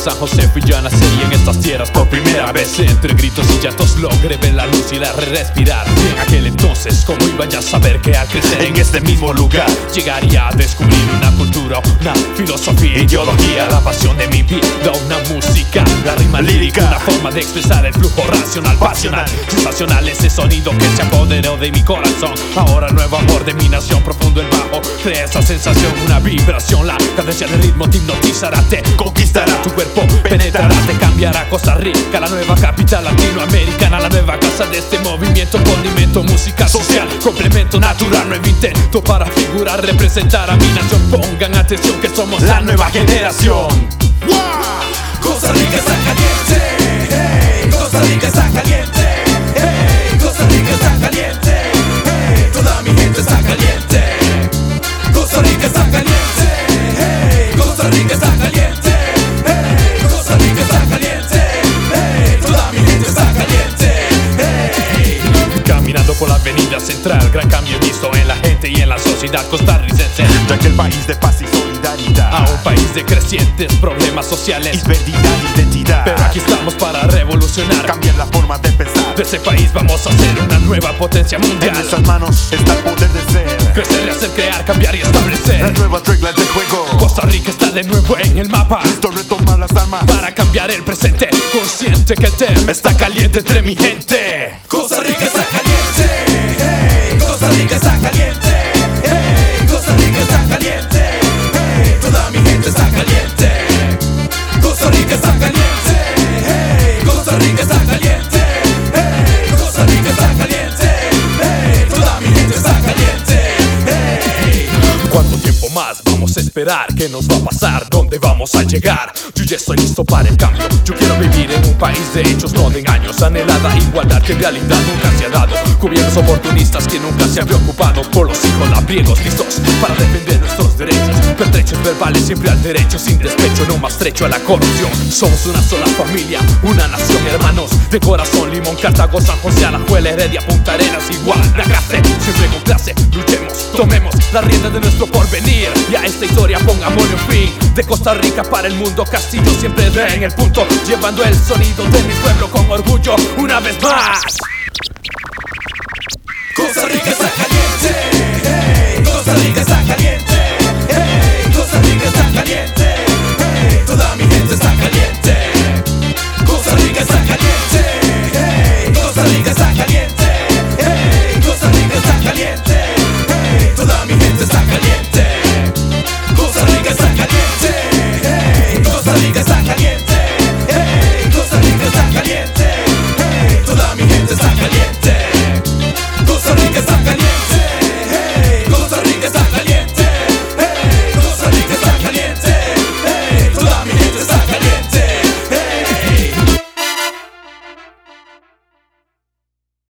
San José fui yo en estas tierras por primera vez Entre gritos y llantos logré ver la luz y la respirar. Y en aquel entonces, como iba ya a saber que al crecer en este mismo lugar Llegaría a descubrir una cultura, una filosofía, ideología La pasión de mi vida, una música, la rima lírica Una forma de expresar el flujo racional, pasional Sensacional ese sonido que se apoderó de mi corazón. Ahora nuevo amor de mi nación, profundo Crea esa sensación, una vibración. La cadencia del ritmo te hipnotizará, te conquistará Tu cuerpo penetrará, te cambiará. Costa Rica, la nueva capital latinoamericana La nueva casa de este movimiento Condimento, música social, complemento natural. Nuevo intento para figurar, representar a mi nación. Pongan atención que somos la nueva generación por la avenida central Gran cambio visto en la gente y en la sociedad costarricense Ya que el país de paz y solidaridad A un país de crecientes problemas sociales es verdad, identidad. Pero aquí estamos para revolucionar cambiar la forma de pensar. De ese país vamos a ser una nueva potencia En mundial nuestras manos está el poder de ser. Crecer y hacer, crear, cambiar y Las establecer nuevas reglas del juego. Costa Rica está de nuevo en el mapa Listo retomar las armas. Para cambiar el presente Consciente que el tema está caliente entre mi gente Costa Rica está vamos a esperar? ¿Qué nos va a pasar? ¿Dónde vamos a llegar? Yo ya estoy listo para el cambio Yo quiero vivir en un país de hechos, no de engaños Anhelada igualdad que en realidad nunca se ha dado Gobiernos oportunistas que nunca se han preocupado Por los hijos labriegos listos para Pertrechos verbales siempre al derecho Sin despecho, no más trecho a la corrupción. Somos una sola familia, una nación hermanos De corazón, Limón, Cartago, San José, Alajuela, Heredia, Punta Arenas Igual, la clase, siempre con clase Luchemos, tomemos la rienda de nuestro porvenir. Y a esta historia pongámosle un fin. De Costa Rica para el mundo Castillo siempre en el punto Llevando el sonido de mi pueblo con orgullo Una vez más. Costa Rica está caliente,